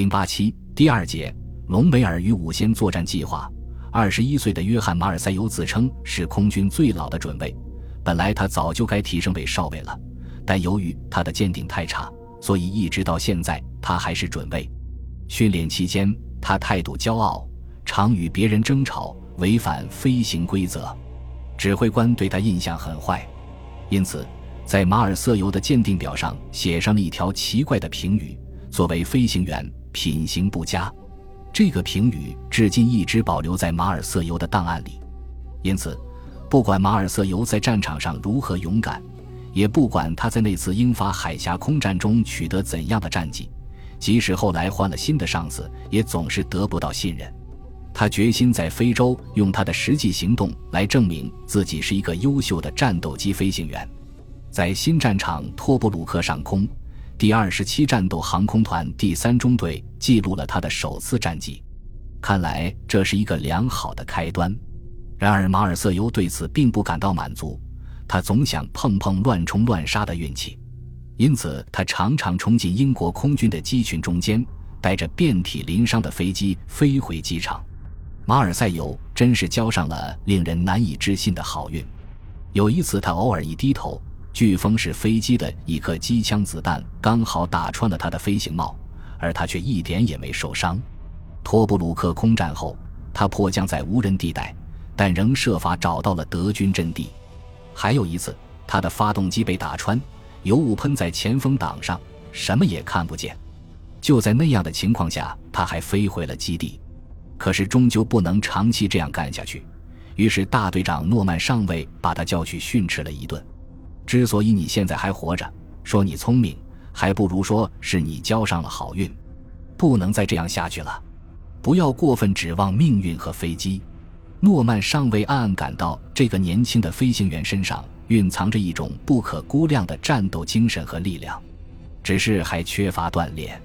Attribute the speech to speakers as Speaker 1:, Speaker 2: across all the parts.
Speaker 1: 零八七第二节，隆美尔与五仙作战计划。二十一岁的约翰·马尔塞尤自称是空军最老的准尉，本来他早就该提升为少尉了，但由于他的鉴定太差，所以一直到现在他还是准尉。训练期间，他态度骄傲，常与别人争吵，违反飞行规则，指挥官对他印象很坏，因此在马尔瑟尤的鉴定表上写上了一条奇怪的评语：作为飞行员。品行不佳，这个评语至今一直保留在马尔瑟尤的档案里。因此，不管马尔瑟尤在战场上如何勇敢，也不管他在那次英法海峡空战中取得怎样的战绩，即使后来换了新的上司，也总是得不到信任。他决心在非洲用他的实际行动来证明自己是一个优秀的战斗机飞行员。在新战场托布鲁克上空。第二十七战斗航空团第三中队记录了他的首次战绩，看来这是一个良好的开端。然而马尔瑟尤对此并不感到满足，他总想碰碰乱冲乱杀的运气，因此他常常冲进英国空军的机群中间，带着遍体鳞伤的飞机飞回机场。马尔塞尤真是交上了令人难以置信的好运。有一次，他偶尔一低头。飓风式飞机的一颗机枪子弹刚好打穿了他的飞行帽，而他却一点也没受伤。托布鲁克空战后，他迫降在无人地带，但仍设法找到了德军阵地。还有一次，他的发动机被打穿，油雾喷在前风挡上，什么也看不见。就在那样的情况下，他还飞回了基地。可是终究不能长期这样干下去，于是大队长诺曼上尉把他叫去训斥了一顿。之所以你现在还活着，说你聪明，还不如说是你交上了好运。不能再这样下去了，不要过分指望命运和飞机。诺曼尚未暗暗感到，这个年轻的飞行员身上蕴藏着一种不可估量的战斗精神和力量，只是还缺乏锻炼。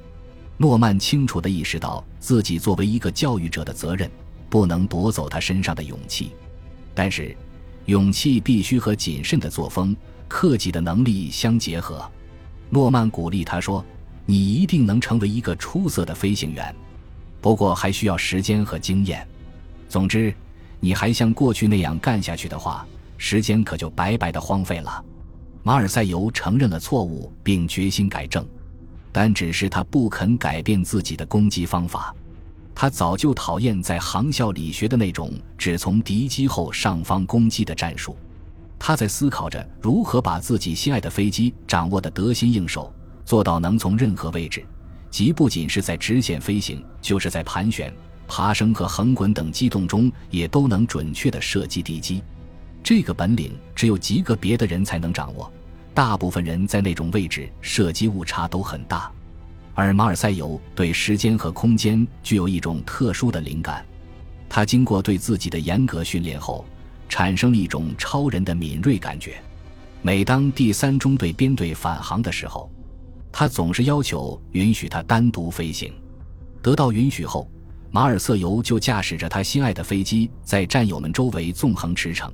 Speaker 1: 诺曼清楚地意识到自己作为一个教育者的责任，不能夺走他身上的勇气，但是，勇气必须和谨慎的作风。克己的能力相结合，诺曼鼓励他说：“你一定能成为一个出色的飞行员，不过还需要时间和经验。总之，你还像过去那样干下去的话，时间可就白白的荒废了。”马尔塞尤承认了错误，并决心改正，但只是他不肯改变自己的攻击方法。他早就讨厌在航校里学的那种只从敌机后上方攻击的战术。他在思考着如何把自己心爱的飞机掌握得得心应手，做到能从任何位置，即不仅是在直线飞行，就是在盘旋、爬升和横滚等机动中，也都能准确地射击敌机。这个本领只有极个别的人才能掌握，大部分人在那种位置射击误差都很大。而马尔塞尤对时间和空间具有一种特殊的灵感，他经过对自己的严格训练后。产生了一种超人的敏锐感觉。每当第三中队编队返航的时候，他总是要求允许他单独飞行。得到允许后，马尔瑟尤就驾驶着他心爱的飞机，在战友们周围纵横驰骋，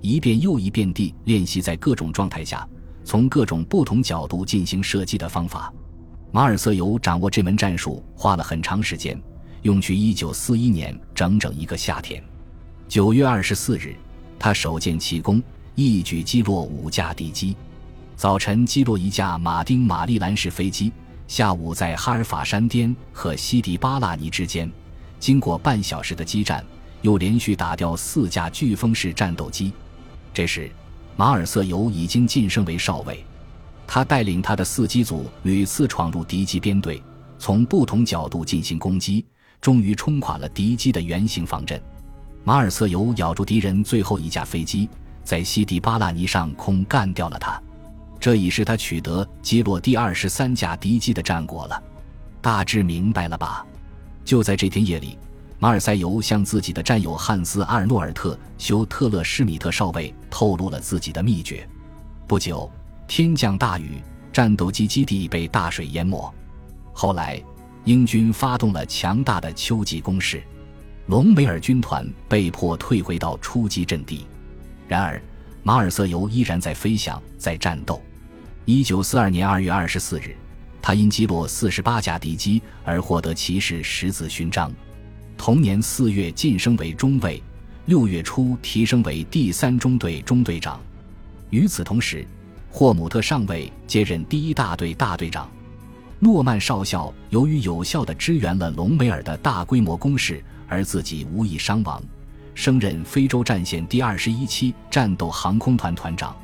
Speaker 1: 一遍又一遍地练习在各种状态下，从各种不同角度进行射击的方法。马尔瑟尤掌握这门战术花了很长时间，用去1941年整整一个夏天。9月24日。他首建奇功，一举击落五架敌机。早晨击落一架马丁·玛丽兰式飞机，下午在哈尔法山巅和西迪巴拉尼之间，经过半小时的激战，又连续打掉四架飓风式战斗机。这时，马尔瑟尤已经晋升为少尉。他带领他的四机组屡次闯入敌机编队，从不同角度进行攻击，终于冲垮了敌机的圆形防阵。马尔瑟尤咬住敌人最后一架飞机，在西迪巴拉尼上空干掉了他，这已是他取得击落第二十三架敌机的战果了。大致明白了吧？就在这天夜里，马尔塞尤向自己的战友汉斯·阿尔诺尔特·休特勒施米特少尉透露了自己的秘诀。不久，天降大雨，战斗机基地被大水淹没。后来，英军发动了强大的秋季攻势。隆美尔军团被迫退回到初级阵地，然而马尔瑟尤依然在飞翔，在战斗。一九四二年二月二十四日，他因击落四十八架敌机而获得骑士十字勋章。同年四月晋升为中尉，六月初提升为第三中队中队长。与此同时，霍姆特上尉接任第一大队大队长。诺曼少校由于有效地支援了隆美尔的大规模攻势，而自己无意伤亡，升任非洲战线第二十一期战斗航空团团长。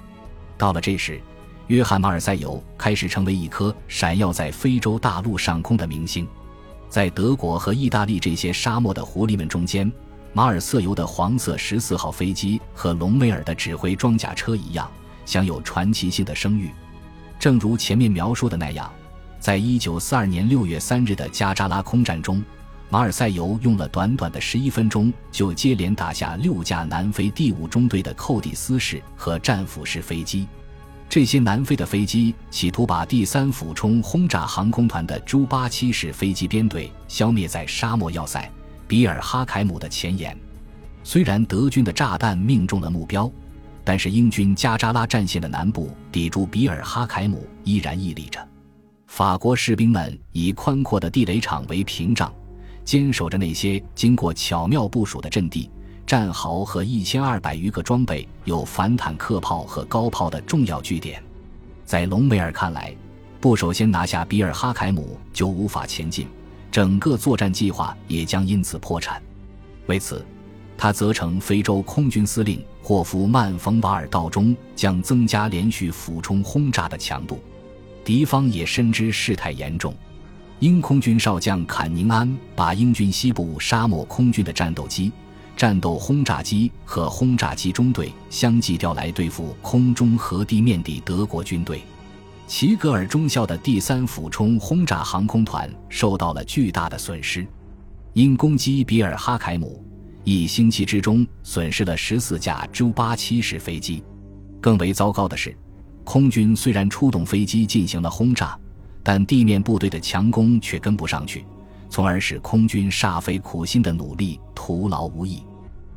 Speaker 1: 到了这时，约翰·马尔塞尤开始成为一颗闪耀在非洲大陆上空的明星。在德国和意大利这些沙漠的狐狸们中间，马尔塞尤的黄色十四号飞机和隆美尔的指挥装甲车一样，享有传奇性的声誉。正如前面描述的那样，在一九四二年六月三日的加扎拉空战中，马尔塞尤用了短短的十一分钟，就接连打下六架南非第五中队的寇蒂斯式和战斧式飞机。这些南非的飞机企图把第三俯冲轰炸航空团的朱八七式飞机编队消灭在沙漠要塞比尔哈凯姆的前沿。虽然德军的炸弹命中了目标，但是英军加扎拉战线的南部抵住比尔哈凯姆依然屹立着。法国士兵们以宽阔的地雷场为屏障，坚守着那些经过巧妙部署的阵地。战壕和一千二百余个装备有反坦克炮和高炮的重要据点，在隆美尔看来，不首先拿下比尔哈凯姆就无法前进，整个作战计划也将因此破产。为此，他责成非洲空军司令霍夫曼·冯瓦尔道中将增加连续俯冲轰炸的强度。敌方也深知事态严重，英空军少将坎宁安把英军西部沙漠空军的战斗机。战斗轰炸机和轰炸机中队相继调来对付空中和地面的德国军队。齐格尔中校的第三俯冲轰炸航空团受到了巨大的损失，因攻击比尔哈凯姆，一星期之中损失了十四架 J-87 式飞机。更为糟糕的是，空军虽然出动飞机进行了轰炸，但地面部队的强攻却跟不上去，从而使空军煞费苦心的努力徒劳无益。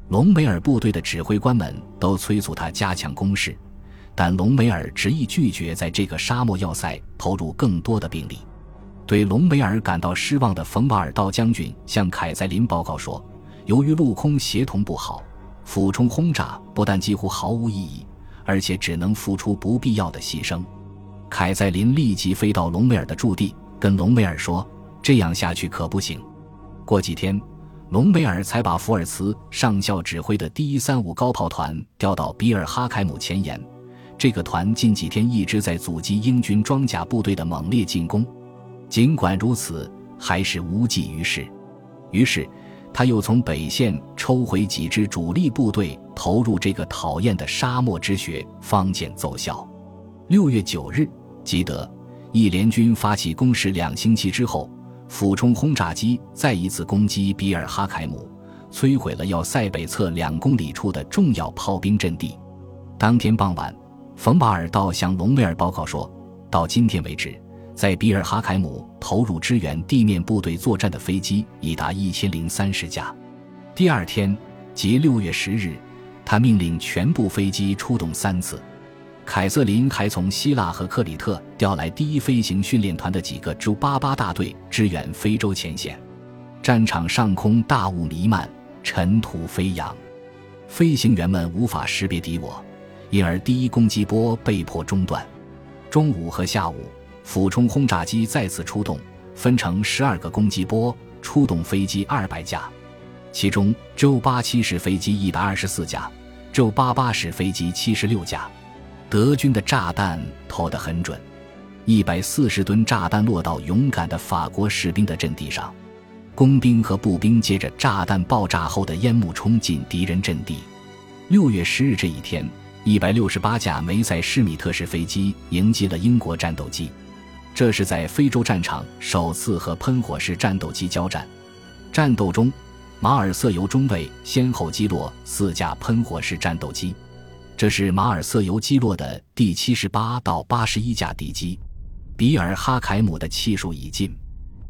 Speaker 1: 隆美尔部队的指挥官们都催促他加强攻势，但隆美尔执意拒绝在这个沙漠要塞投入更多的兵力。对隆美尔感到失望的冯瓦尔道将军向凯塞林报告说：“由于陆空协同不好，俯冲轰炸不但几乎毫无意义，而且只能付出不必要的牺牲。”凯塞林立即飞到隆美尔的驻地，跟隆美尔说：“这样下去可不行。”过几天。隆美尔才把福尔茨上校指挥的第一三五高炮团调到比尔哈凯姆前沿。这个团近几天一直在阻击英军装甲部队的猛烈进攻，尽管如此，还是无济于事。于是，他又从北线抽回几支主力部队，投入这个讨厌的沙漠之学，方见奏效。六月九日，吉德一联军发起攻势两星期之后。俯冲轰炸机再一次攻击比尔哈凯姆，摧毁了要塞北侧两公里处的重要炮兵阵地。当天傍晚，冯巴尔道向隆美尔报告说，到今天为止，在比尔哈凯姆投入支援地面部队作战的飞机已达一千零三十架。第二天，即六月十日，他命令全部飞机出动三次。凯瑟琳还从希腊和克里特调来第一飞行训练团的几个 J-88 大队支援非洲前线。战场上空大雾弥漫，尘土飞扬，飞行员们无法识别敌我，因而第一攻击波被迫中断。中午和下午，俯冲轰炸机再次出动，分成十二个攻击波，出动飞机二百架，其中 J-87 式飞机一百二十四架，J-88 式飞机七十六架。德军的炸弹投得很准，一百四十吨炸弹落到勇敢的法国士兵的阵地上，工兵和步兵接着炸弹爆炸后的烟幕冲进敌人阵地。六月十日这一天，一百六十八架梅塞施米特式飞机迎击了英国战斗机，这是在非洲战场首次和喷火式战斗机交战。战斗中，马尔瑟尤中尉先后击落四架喷火式战斗机。这是马尔瑟尤击落的第七十八到八十一架敌机，比尔哈凯姆的气数已尽。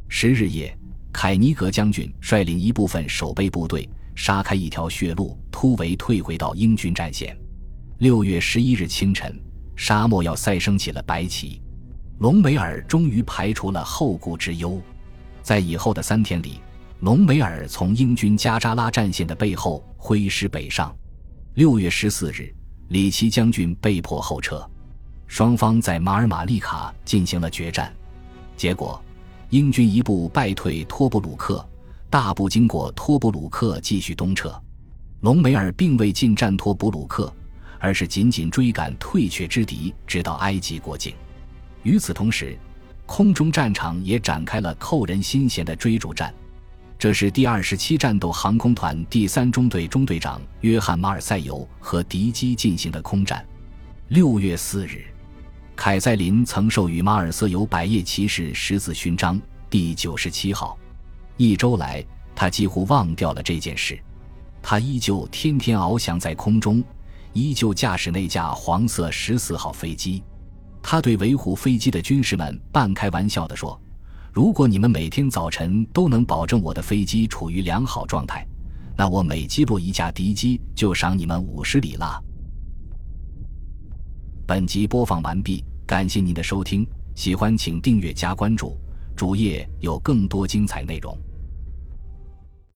Speaker 1: 十日夜，凯尼格将军率领一部分守备部队杀开一条血路，突围退回到英军战线。六月十一日清晨，沙漠要塞升起了白旗，隆美尔终于排除了后顾之忧。在以后的三天里，隆美尔从英军加扎拉战线的背后挥师北上。六月十四日，里奇将军被迫后撤，双方在马尔马利卡进行了决战。结果，英军一部败退托布鲁克，大部经过托布鲁克继续东撤。隆美尔并未进占托布鲁克，而是紧紧追赶退却之敌，直到埃及国境。与此同时，空中战场也展开了扣人心弦的追逐战。这是第二十七战斗航空团第三中队中队长约翰·马尔塞尤和敌机进行的空战。六月四日，凯塞林曾授予马尔塞尤百叶骑士十字勋章第九十七号。一周来，他几乎忘掉了这件事。他依旧天天翱翔在空中，依旧驾驶那架黄色十四号飞机。他对维护飞机的军士们半开玩笑地说：“如果你们每天早晨都能保证我的飞机处于良好状态，那我每击落一架敌机就赏你们五十里拉。”本集播放完毕，感谢您的收听，喜欢请订阅加关注，主页有更多精彩内容。